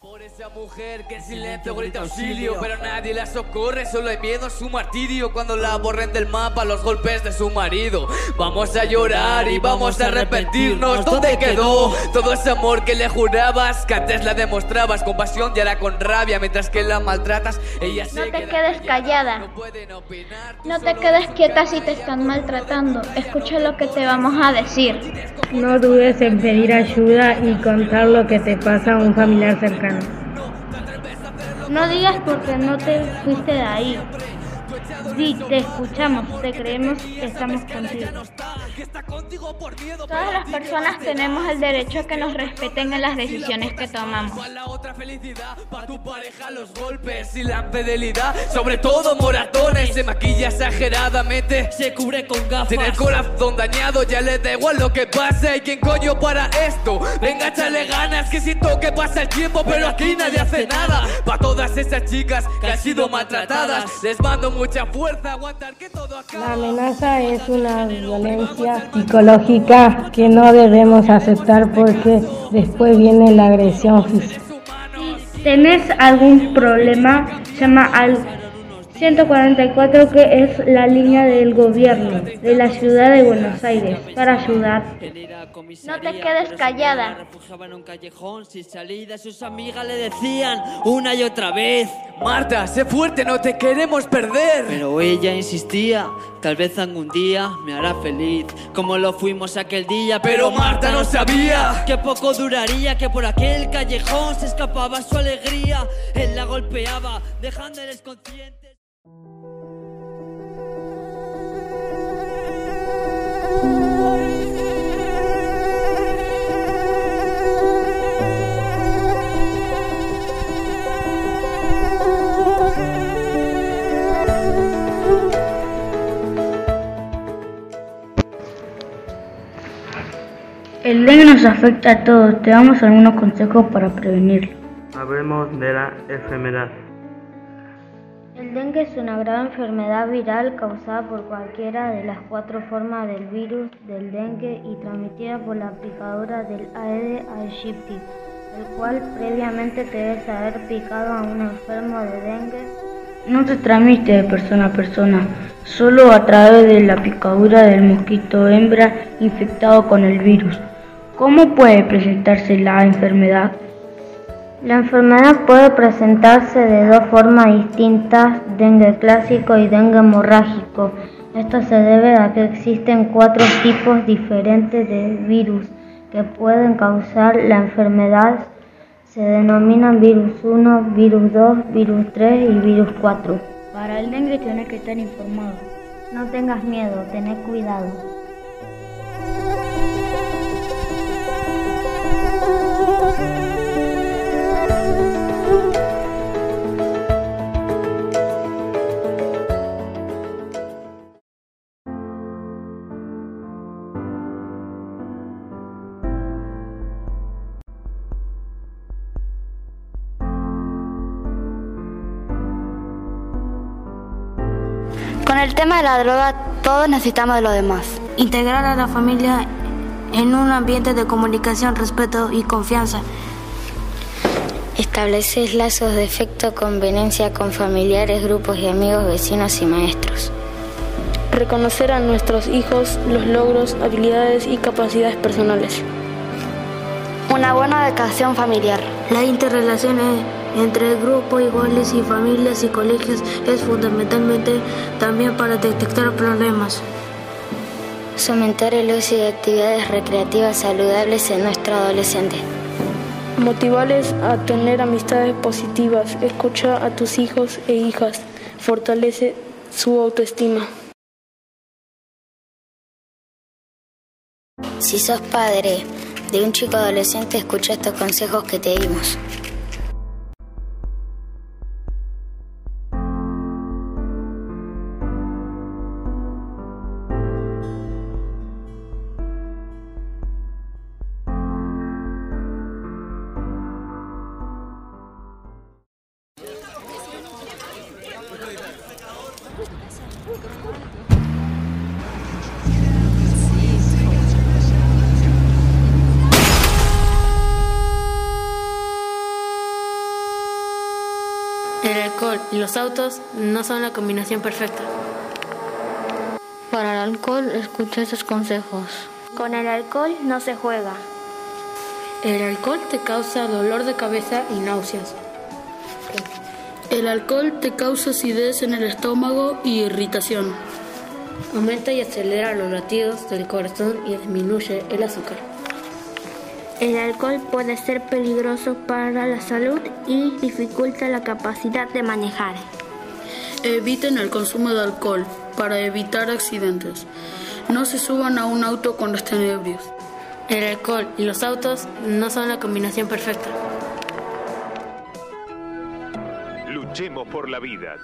Por esa mujer que en silencio grita auxilio Pero nadie la socorre, solo hay miedo a su martirio Cuando la borren del mapa los golpes de su marido Vamos a llorar y vamos a arrepentirnos ¿Dónde quedó todo ese amor que le jurabas? Que antes la demostrabas con pasión y ahora con rabia Mientras que la maltratas, ella se No te queda quedes callada. No pueden opinar, tú No te quedes quieta si te están maltratando. Escucha lo que te vamos a decir. No dudes en pedir ayuda y contar lo que te pasa a un familiar cercano. No digas porque no te fuiste de ahí. Sí, te escuchamos, te creemos, estamos contigo. Todas las personas tenemos el derecho a que nos respeten en las decisiones que tomamos. Pa' la otra felicidad, pa' tu pareja los golpes y la fidelidad, sobre todo moratones, se maquilla exageradamente, se cubre con gafas. Tiene el corazón dañado, ya le da igual lo que pase. ¿Y quién coño para esto? Venga, échale ganas, que siento que pasa el tiempo, pero aquí nadie hace nada. Pa' todas esas chicas que han sido maltratadas, les mando mucha fuerza, aguantar que todo La acaba. amenaza es una violencia psicológica que no debemos aceptar porque después viene la agresión física. ¿Tenés algún problema? Llama al 144 que es la línea del gobierno de la ciudad de Buenos Aires para ayudarte. No te quedes callada. Refugiaba en un callejón sin salida. Sus amigas le decían una y otra vez. Marta, sé fuerte, no te queremos perder. Pero ella insistía, tal vez algún día me hará feliz, como lo fuimos aquel día. Pero Marta no sabía. que poco duraría, que por aquel callejón se escapaba su alegría. Él la golpeaba, dejándoles conscientes. El dengue nos afecta a todos. Te damos algunos consejos para prevenirlo. Hablemos de la enfermedad. El dengue es una grave enfermedad viral causada por cualquiera de las cuatro formas del virus del dengue y transmitida por la picadura del Aedes aegypti, el cual previamente te debes haber picado a un enfermo de dengue. No se transmite de persona a persona, solo a través de la picadura del mosquito hembra infectado con el virus. ¿Cómo puede presentarse la enfermedad? La enfermedad puede presentarse de dos formas distintas, dengue clásico y dengue hemorrágico. Esto se debe a que existen cuatro tipos diferentes de virus que pueden causar la enfermedad. Se denominan virus 1, virus 2, virus 3 y virus 4. Para el dengue tienes que estar informado. No tengas miedo, tened cuidado. Con el tema de la droga, todos necesitamos de los demás. Integrar a la familia en un ambiente de comunicación, respeto y confianza. Estableces lazos de efecto conveniencia con familiares, grupos y amigos, vecinos y maestros. Reconocer a nuestros hijos los logros, habilidades y capacidades personales. Una buena educación familiar. La interrelación entre grupos iguales y familias y colegios es fundamentalmente también para detectar problemas. Fomentar el uso de actividades recreativas saludables en nuestro adolescente. Motivarles a tener amistades positivas. Escucha a tus hijos e hijas. Fortalece su autoestima. Si sos padre de un chico adolescente, escucha estos consejos que te dimos. Los autos no son la combinación perfecta. Para el alcohol, escucha esos consejos. Con el alcohol no se juega. El alcohol te causa dolor de cabeza y náuseas. El alcohol te causa acidez en el estómago y irritación. Aumenta y acelera los latidos del corazón y disminuye el azúcar. El alcohol puede ser peligroso para la salud y dificulta la capacidad de manejar. Eviten el consumo de alcohol para evitar accidentes. No se suban a un auto cuando estén ebrios. El alcohol y los autos no son la combinación perfecta. Luchemos por la vida.